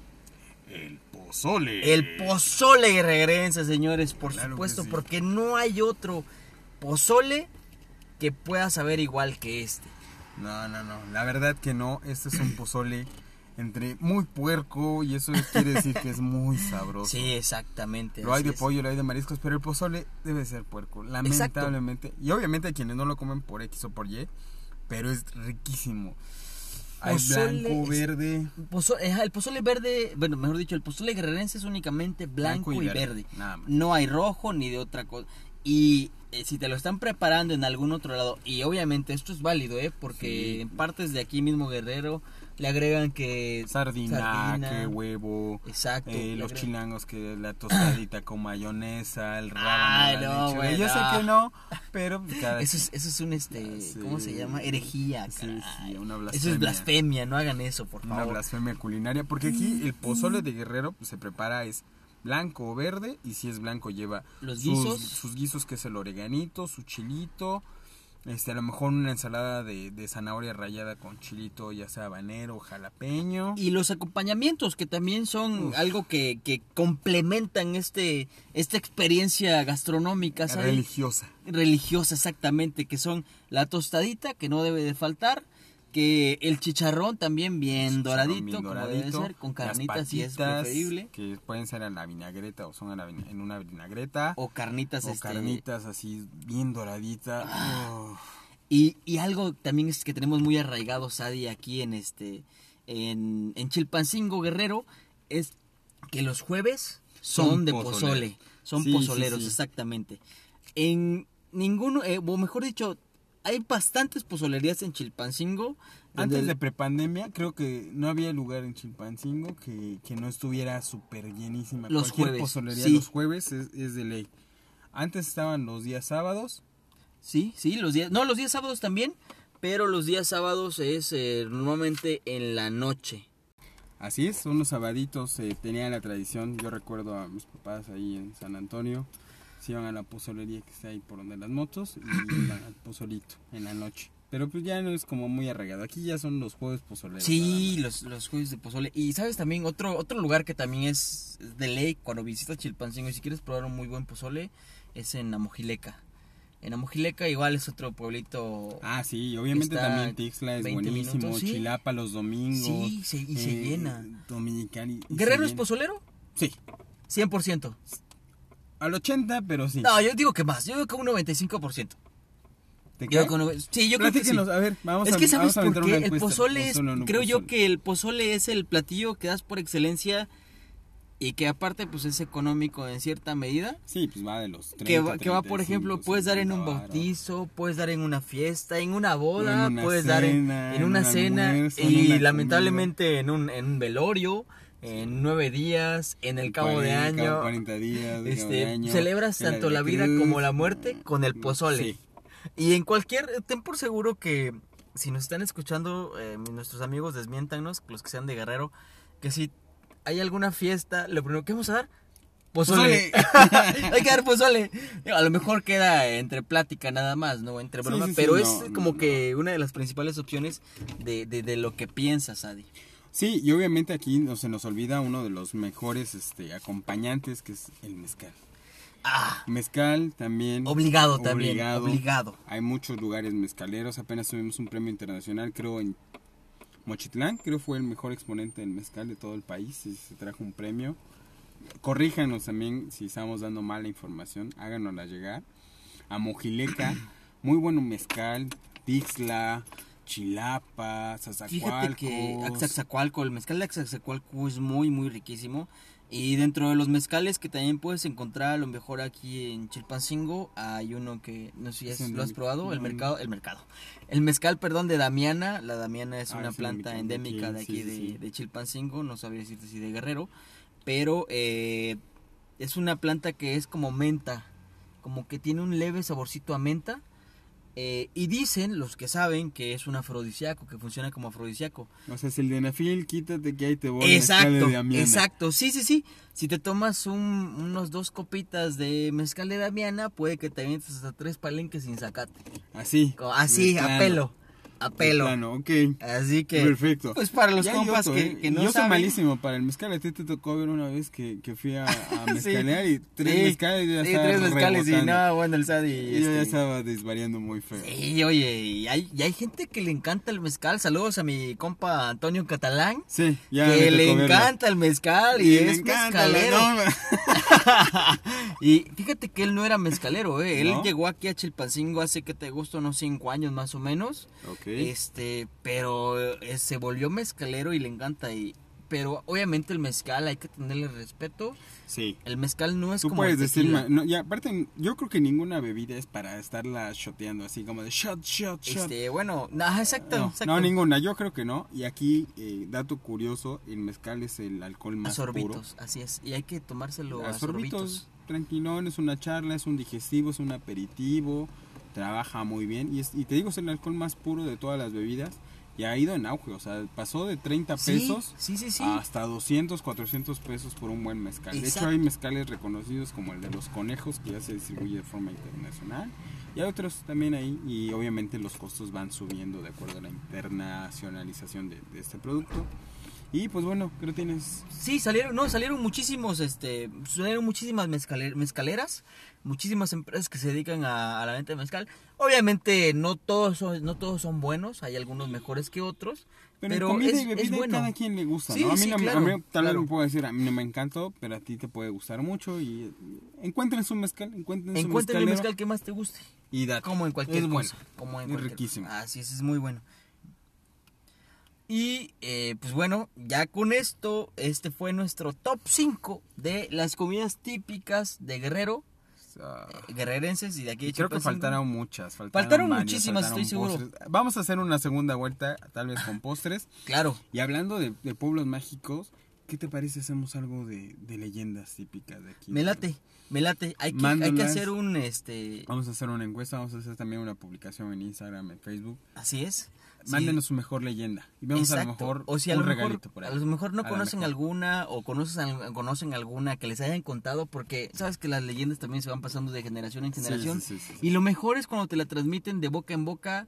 El pozole. El pozole guerrerense, señores, por Claro supuesto, sí. porque no hay otro pozole que pueda saber igual que este. No, no, no. La verdad que no. Este es un pozole entre muy puerco y eso quiere decir que es muy sabroso. Sí, exactamente. Lo hay de es. pollo, lo hay de mariscos, pero el pozole debe ser puerco, lamentablemente. Y obviamente hay quienes no lo comen por X o por Y, pero es riquísimo. Hay Pozole blanco, verde, ajá, el pozole verde, bueno, mejor dicho, el pozole guerrerense es únicamente blanco, y, verde. Nada más. No hay rojo ni de otra cosa. Y eh, si te lo están preparando en algún otro lado, y obviamente esto es válido, ¿eh? Porque Sí. en partes de aquí mismo Guerrero le agregan que... Sardina, Sardina. que huevo. Exacto. eh, los agregan- chilangos que la tostadita con mayonesa, el rábano, la no, güey, Yo sé que no, pero cada Eso es, eso es un, este, Sí. ¿cómo se llama? Herejía, Sí, sí, una Eso blasfemia. es blasfemia, no hagan eso, por Una favor. blasfemia culinaria, porque aquí el pozole de guerrero pues, se prepara es blanco o verde y si es blanco lleva Los sus- sus, guisos que es el oreganito, su chilito, este a lo mejor una ensalada de, de zanahoria rallada con chilito, ya sea habanero, jalapeño. Y los acompañamientos, que también son Uf. algo que, que complementan este esta experiencia gastronómica, ¿sabes? religiosa. religiosa exactamente, que son la tostadita, que no debe de faltar, que el chicharrón también bien doradito, bien como debe ser, con carnitas si es preferible, Que pueden ser en la vinagreta o son en, la en una vinagreta. o carnitas, o este, carnitas así bien doradita. Y, y algo también es que tenemos muy arraigado, Sadi, aquí en este en, en Chilpancingo Guerrero, es que los jueves son, Son de pozole. Son Sí, sí, pozoleros, sí. exactamente. En ninguno, eh, o mejor dicho, hay bastantes pozolerías en Chilpancingo. Antes de prepandemia, creo que no había lugar en Chilpancingo que, que no estuviera súper llenísima. Los Cualquier jueves, pozolería sí. los jueves es, es de ley. Antes estaban los días sábados. Sí, sí, los días, no, los días sábados también, pero los días sábados es eh, normalmente en la noche. Así es, son los sabaditos. eh, tenían la tradición. Yo recuerdo a mis papás ahí en San Antonio. Se iban a la pozolería que está ahí por donde las motos y iban al pozolito en la noche. Pero pues ya no es como muy arraigado. Aquí ya son los jueves pozoleros. Sí, los, los jueves de pozole. Y sabes también, otro, otro lugar que también es de ley cuando visitas Chilpancingo y si quieres probar un muy buen pozole, es en Amojileca. En Amojileca igual es otro pueblito. Ah, sí, obviamente también Tixla es 20 buenísimo. minutos, sí. Chilapa los domingos. sí, se- y se eh, llena. Dominicana. y- y ¿Guerrero se es llena. pozolero? Sí, 100%. Al 80, pero sí. No, yo digo que más, yo digo que un 95%. ¿Te Yo un- sí, yo creo que sí. A ver, vamos es a que sabes vamos por qué el pozole es, no creo yo pozole. que el pozole es el platillo que das por excelencia y que aparte pues es económico en cierta medida. Sí, pues va de los 30, que va, que va, por 35, ejemplo, puedes dar en un 50 bautizo, puedes dar en una fiesta, en una boda, En una puedes dar en, cena, en una un cena almuerzo, y una lamentablemente en un, en un velorio, en nueve días, en el cabo de 40, año. 40 días, de cabo de Este, año, celebras tanto la vida cruz. como la muerte con el pozole. Sí. Y en cualquier, ten por seguro que si nos están escuchando, eh, nuestros amigos desmiéntanos, los que sean de Guerrero, que si hay alguna fiesta, lo primero que vamos a dar, pozole. hay que dar pozole. A lo mejor queda entre plática nada más, ¿no? Entre broma, sí, sí, pero es no, como no. que una de las principales opciones de, de, de lo que piensas, Adi. Sí, y obviamente aquí no se nos olvida uno de los mejores este, acompañantes que es el mezcal. Ah, Mezcal también. obligado también, obligado. obligado. Hay muchos lugares mezcaleros. Apenas tuvimos un premio internacional, creo, en Mochitlán. Creo fue el mejor exponente del mezcal de todo el país. y se trajo un premio. Corríjanos también si estamos dando mala información. Háganosla llegar. A Mojileca, muy bueno mezcal. Tixla, Chilapa, Fíjate que Zazacualcos. Axaxacualco, el mezcal de Axaxacualco es muy, muy riquísimo. Y dentro de los mezcales que también puedes encontrar, a lo mejor aquí en Chilpancingo, hay uno que, no sé Es si lo has probado, el mercado, el mercado. El mezcal, perdón, de Damiana. La Damiana es Ah, una planta endémica aquí, de aquí sí, sí, de, sí. de Chilpancingo, no sabría decirte si de Guerrero. Pero eh, Es una planta que es como menta, como que tiene un leve saborcito a menta. Eh, y dicen los que saben que es un afrodisíaco, que funciona como afrodisíaco. O sea, si el denafil, quítate que ahí te voy Exacto, de Damiana. exacto, sí, sí, sí. Si te tomas un- unos dos copitas de mezcal de Damiana, puede que te avientes hasta tres palenques sin sacate. Así. Así, a pelo, a de pelo. plano, ok. Así que, Perfecto. pues para los Y hay compas que, ¿eh? que no Yo soy saben. malísimo para el mezcal. A ti te tocó ver una vez que, que fui a, a mezcalear y tres Sí, mezcales y ya sí, tres mezcales y rebotando. nada, bueno, el Sadi. Y yo ya este, estaba desvariando muy feo. Sí, oye, y hay, y hay gente que le encanta el mezcal. Saludos a mi compa Antonio Catalán. Sí, ya que le tocó verlo. encanta el mezcal y, Y es encanta mezcalero. no, y fíjate que él no era mezcalero, ¿eh? Él ¿No? llegó aquí a Chilpancingo hace que te gusta unos cinco años más o menos. Ok. Este, pero eh, se volvió mezcalero y le encanta. Y, pero obviamente el mezcal hay que tenerle respeto. Sí. El mezcal no es Tú como puedes el decir, no, y aparte, yo creo que ninguna bebida es para estarla shoteando así como de shot, shot, shot. Este, bueno, exacto, no, exacto. no, ninguna, yo creo que no. Y aquí, eh, dato curioso, el mezcal es el alcohol a más así es. Y hay que tomárselo a, A sorbitos, sorbitos. tranquilón, es una charla, es un digestivo, es un aperitivo, trabaja muy bien. Y, es- y te digo, es el alcohol más puro de todas las bebidas. Y ha ido en auge, o sea, pasó de 30 Sí, pesos sí, sí, sí. hasta 200, 400 pesos por un buen mezcal. De hecho, hay mezcales reconocidos como el de los conejos, que ya se distribuye de forma internacional. Y hay otros también ahí, y obviamente los costos van subiendo de acuerdo a la internacionalización de, de este producto. Y pues bueno, creo que tienes... Sí, salieron, no, salieron muchísimos, este, salieron muchísimas mezcale- mezcaleras, muchísimas empresas que se dedican a, a la venta de mezcal. Obviamente no todos son, no todos son buenos, hay algunos mejores que otros, Pero, comida es, y bebida es bueno. cada quien le gusta, Sí, ¿no? A mí, sí, no claro, a mí tal vez claro. me puedo decir, a mí no me encantó, pero a ti te puede gustar mucho y eh, encuentren su mezcal, encuentren su Encuentra el mezcal que más te guste, y date. como en cualquier Es bueno. cosa, como en es cualquier riquísimo. Así es, es muy bueno. Y eh, pues bueno, ya con esto, este fue nuestro top 5 de las comidas típicas de Guerrero, Eh, guerrerenses y de aquí de Y creo que faltaron muchas. Faltaron, Faltaron varias, muchísimas, faltaron estoy seguro. postres. Vamos a hacer una segunda vuelta, tal vez con postres. Claro. Y hablando de, de pueblos mágicos, ¿qué te parece hacemos algo de, de leyendas típicas de aquí? Me late, me late. Hay que, hay que hacer un, este... Vamos a hacer una encuesta, vamos a hacer también una publicación en Instagram, en Facebook. Así es. Sí. Mándenos su mejor leyenda. Y vemos a lo mejor o si a un lo mejor, regalito por ahí. a lo mejor no A conocen mejor. alguna o conocen, conocen alguna que les hayan contado porque sabes que las leyendas también se van pasando de generación en generación sí, sí, sí. y lo mejor es cuando te la transmiten de boca en boca,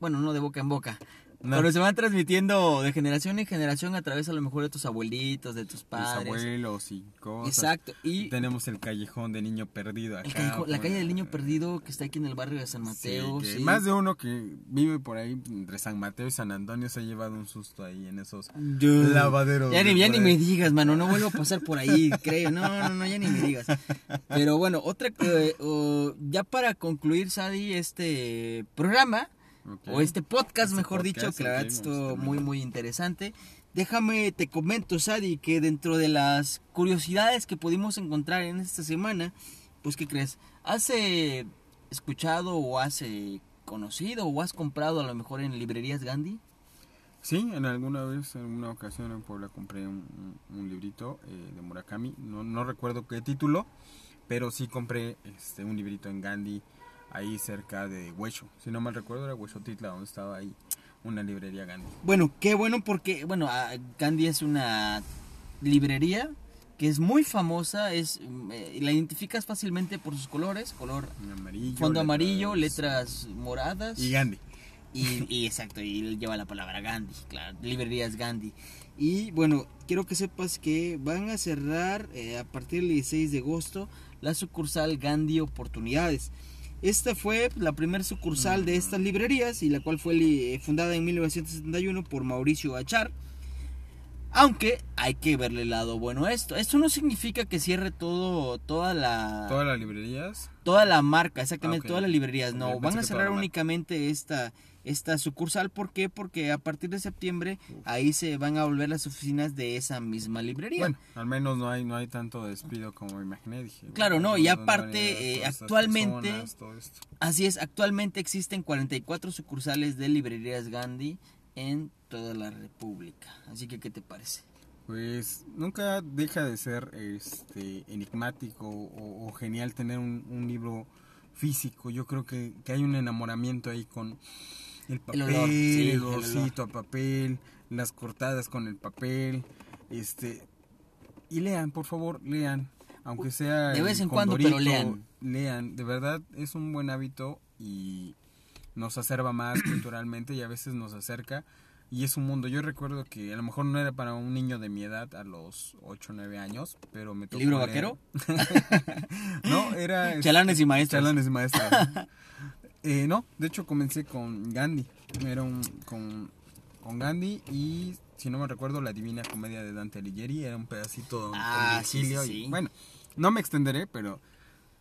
bueno, no de boca en boca, No. pero se van transmitiendo de generación en generación a través a lo mejor de tus abuelitos, de tus padres. abuelos y cosas. Exacto. Y Tenemos el callejón de niño perdido acá. callejo- la calle del niño perdido que está aquí en el barrio de San Mateo. sí. Más de uno que vive por ahí entre San Mateo y San Antonio se ha llevado un susto ahí en esos lavaderos. Ya ni, ya ni me digas, mano, no vuelvo a pasar por ahí, creo. No, no, no, ya ni me digas. Pero bueno, otra, eh, ya para concluir, Sadi, este programa, O este podcast, Este mejor podcast, dicho, que la verdad estuvo muy, muy interesante. Déjame, te comento, Sadi, que dentro de las curiosidades que pudimos encontrar en esta semana, pues, ¿qué crees? ¿Has eh, escuchado o has eh, conocido o has comprado a lo mejor en librerías Gandhi? Sí, en alguna vez, en una ocasión en Puebla compré un, un- un librito eh, de Murakami. No, no recuerdo qué título, pero sí compré este, un librito en Gandhi, ahí cerca de Huecho. Si no mal recuerdo, era Huecho Titla, donde estaba ahí una librería Gandhi. Bueno, qué bueno porque, bueno, ah, Gandhi es una librería que es muy famosa, es mm, eh, la identificas fácilmente por sus colores, color amarillo. fondo letras- amarillo, letras moradas Y Gandhi. y, y exacto, y lleva la palabra Gandhi, claro, librerías Gandhi. Y bueno, quiero que sepas que van a cerrar eh, a partir del 16 de agosto la sucursal Gandhi Oportunidades. Esta fue la primera sucursal de estas librerías y la cual fue eh, fundada en 1971 por Mauricio Achar. Aunque hay que verle el lado bueno a esto. Esto no significa que cierre todo, toda la Todas las librerías. toda la marca, exactamente, Ah, todas las librerías. No, pensé van a cerrar únicamente esta, esta sucursal. ¿Por qué? Porque a partir de septiembre ahí se van a volver las oficinas de esa misma librería. Bueno, al menos no hay no hay tanto despido como imaginé. Dije, Claro, bueno, no, y ¿dónde van a aparte, eh, actualmente- personas? Así es, actualmente existen 44 sucursales de librerías Gandhi en toda la República. Así que, ¿qué te parece? Pues nunca deja de ser este enigmático o, o genial tener un, un libro físico. Yo creo que, que hay un enamoramiento ahí con el papel, El olor, sí, el el olorcito a papel, las cortadas con el papel, este y lean, por favor, lean, aunque sea De vez en cuando, pero lean. lean, de verdad es un buen hábito y nos acerva más culturalmente y a veces nos acerca y es un mundo. Yo recuerdo que a lo mejor no era para un niño de mi edad a los 8 o 9 años, pero me tocó libro leer- vaquero? no, era este, Chalanes y maestros. Chalanes y maestros. Eh, no, de hecho comencé con Gandhi. Era un con, con Gandhi y si no me recuerdo la Divina Comedia de Dante Alighieri era un pedacito Ah, sí, sí, y- bueno, no me extenderé, pero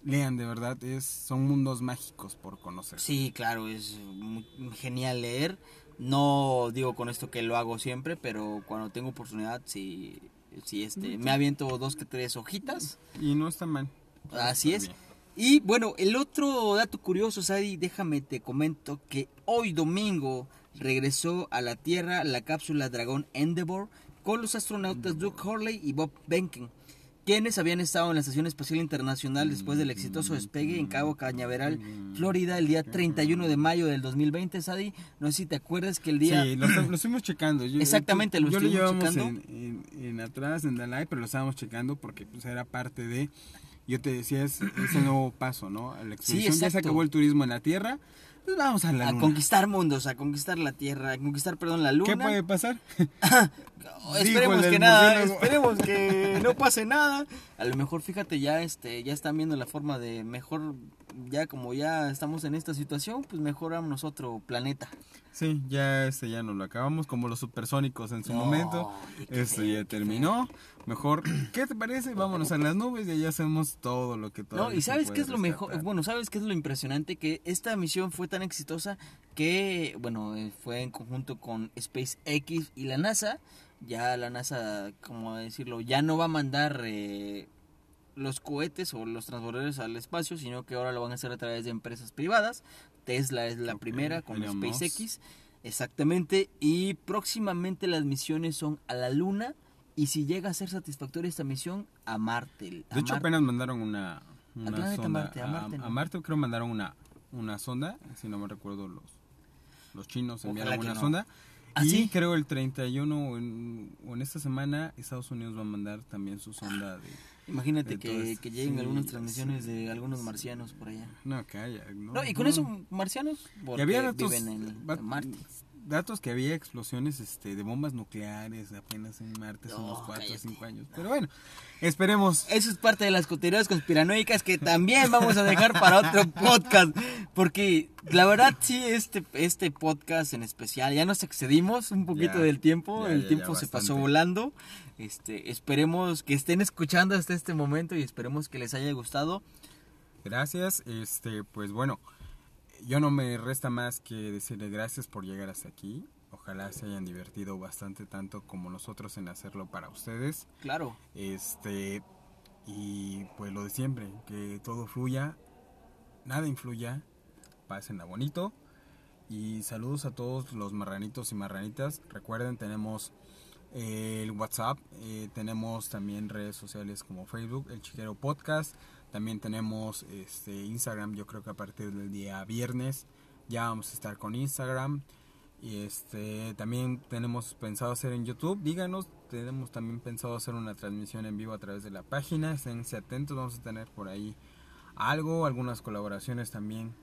lean de verdad es son mundos mágicos por conocer. Sí, claro, es muy genial leer. No digo con esto que lo hago siempre, pero cuando tengo oportunidad, sí, sí este, me aviento dos que tres hojitas. Y no está mal. Así Está es. bien. Y bueno, el otro dato curioso, Sadi, déjame te comento que hoy domingo regresó a la Tierra la cápsula Dragón Endeavour con los astronautas Doug Hurley y Bob Behnken, quienes habían estado en la Estación Espacial Internacional después del exitoso despegue en Cabo Cañaveral, Florida, el día 31 de mayo del 2020, Sadi. No sé si te acuerdas que el día... Sí, lo, lo estuvimos checando. Yo- Exactamente, lo yo lo estuvimos llevamos checando. en, en- en atrás, en la live, pero lo estábamos checando porque pues, era parte de. Yo te decía, es, es el nuevo paso, ¿no? A la expedición. ya se acabó el turismo en la Tierra, pues vamos a la a luna. conquistar mundos, a conquistar la Tierra, a conquistar, perdón, la Luna. ¿Qué puede pasar? Esperemos que nada, esperemos que no pase nada. A lo mejor, fíjate, ya este, ya están viendo la forma de mejor, ya como ya estamos en esta situación, pues mejoramos otro planeta. Sí, ya este ya nos lo acabamos como los supersónicos en su No, momento. Esto ya terminó. Mejor, ¿qué te parece? Vámonos a las nubes y allá hacemos todo lo que todo. No, y sabes qué es lo mejor, bueno, sabes qué es lo impresionante que esta misión fue tan exitosa que, bueno, eh, fue en conjunto con SpaceX y la NASA. Ya la NASA, como decirlo, ya no va a mandar eh, los cohetes o los transbordadores al espacio, sino que ahora lo van a hacer a través de empresas privadas. Tesla es la primera con Musk. SpaceX, exactamente. Y próximamente las misiones son a la Luna. Y si llega a ser satisfactoria esta misión, a Marte. a De hecho, Marte. apenas mandaron una, sonda. Marte, a Marte, ¿no? a Marte creo mandaron una, una sonda, si no me recuerdo los, los chinos enviaron Ojalá una no. sonda. ¿Ah, y sí? creo el 31 o en, o en esta semana Estados Unidos va a mandar también su sonda de... Imagínate que, Entonces, que lleguen sí, algunas transmisiones sí, de algunos marcianos por allá. No, calla. No, No, y con no. eso, marcianos, Y porque había datos, viven en, va- en Marte. Datos que había explosiones este, de bombas nucleares apenas en Marte hace No, unos 4 o cállate. 5 años. Pero bueno, esperemos. Eso es parte de las teorías conspiranoicas que también vamos a dejar para otro podcast. Porque la verdad sí, este, este podcast en especial, ya nos excedimos un poquito Ya, del tiempo. ya, el ya, tiempo se pasó volando. Este, esperemos que estén escuchando hasta este momento y esperemos que les haya gustado. Gracias. Este, pues bueno, yo no me resta más que decirle gracias por llegar hasta aquí. Ojalá se hayan divertido bastante tanto como nosotros en hacerlo para ustedes. Claro. Este, y pues lo de siempre, que todo fluya, nada influya, pásenla bonito. Y saludos a todos los marranitos y marranitas. Recuerden, tenemos el WhatsApp, eh, tenemos también redes sociales como Facebook, el Chiquero Podcast. También tenemos este Instagram, yo creo que a partir del día viernes ya vamos a estar con Instagram. Y este también tenemos pensado hacer en YouTube. Díganos, tenemos también pensado hacer una transmisión en vivo a través de la página. Esténse atentos, vamos a tener por ahí algo, algunas colaboraciones también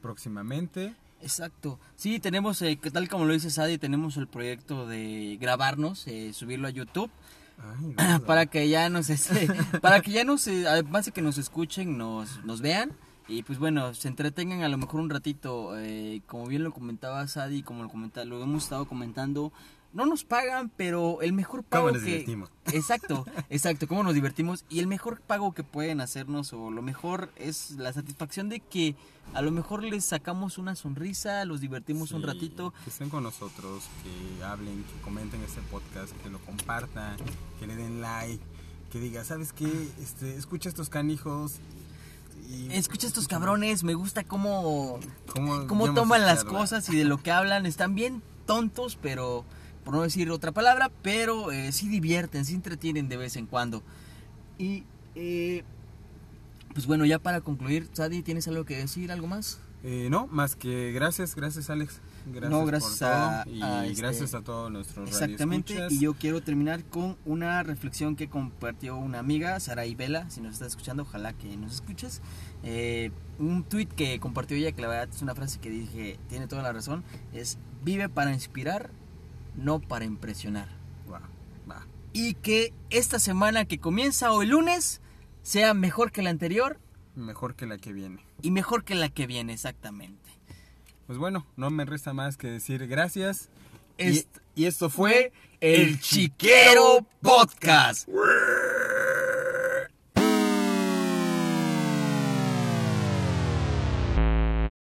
próximamente. Exacto. Sí, tenemos, eh, tal como lo dice Sadi, tenemos el proyecto de grabarnos, eh, subirlo a YouTube. Ay, para que ya nos este, para que ya nos eh, además de que nos escuchen nos, nos vean y pues bueno se entretengan a lo mejor un ratito eh, como bien lo comentaba Sadi como lo comenta, lo hemos estado comentando no nos pagan pero el mejor pago ¿Cómo nos que divertimos? exacto exacto cómo nos divertimos y el mejor pago que pueden hacernos o lo mejor es la satisfacción de que a lo mejor les sacamos una sonrisa los divertimos un ratito Que estén con nosotros, que hablen, que comenten este podcast, que lo compartan, que le den like, que diga, ¿sabes qué? Este, escucha estos canijos. Escucha estos cabrones me gusta cómo ¿Cómo, cómo toman las cosas y de lo que hablan. Están bien tontos, pero por no decir otra palabra, pero eh, sí divierten, sí entretienen de vez en cuando. Y eh, pues bueno, ya para concluir, Sadi, ¿tienes algo que decir, algo más? Eh, no, más que gracias, gracias Alex. Gracias No, gracias por todo a- y a este- gracias a todos nuestros Exactamente, radioescuchas. y yo quiero terminar con una reflexión que compartió una amiga, Saraí Vela, si nos estás escuchando, ojalá que nos escuches. Eh, un tweet que compartió ella, que la verdad es una frase que dije, tiene toda la razón, es vive para inspirar, no para impresionar. Va. Y que esta semana que comienza hoy lunes sea mejor que la anterior Mejor que la que viene. y mejor que la que viene, exactamente. Pues bueno, no me resta más que decir gracias. Est- y, y esto Fue fue el Chiquero Podcast.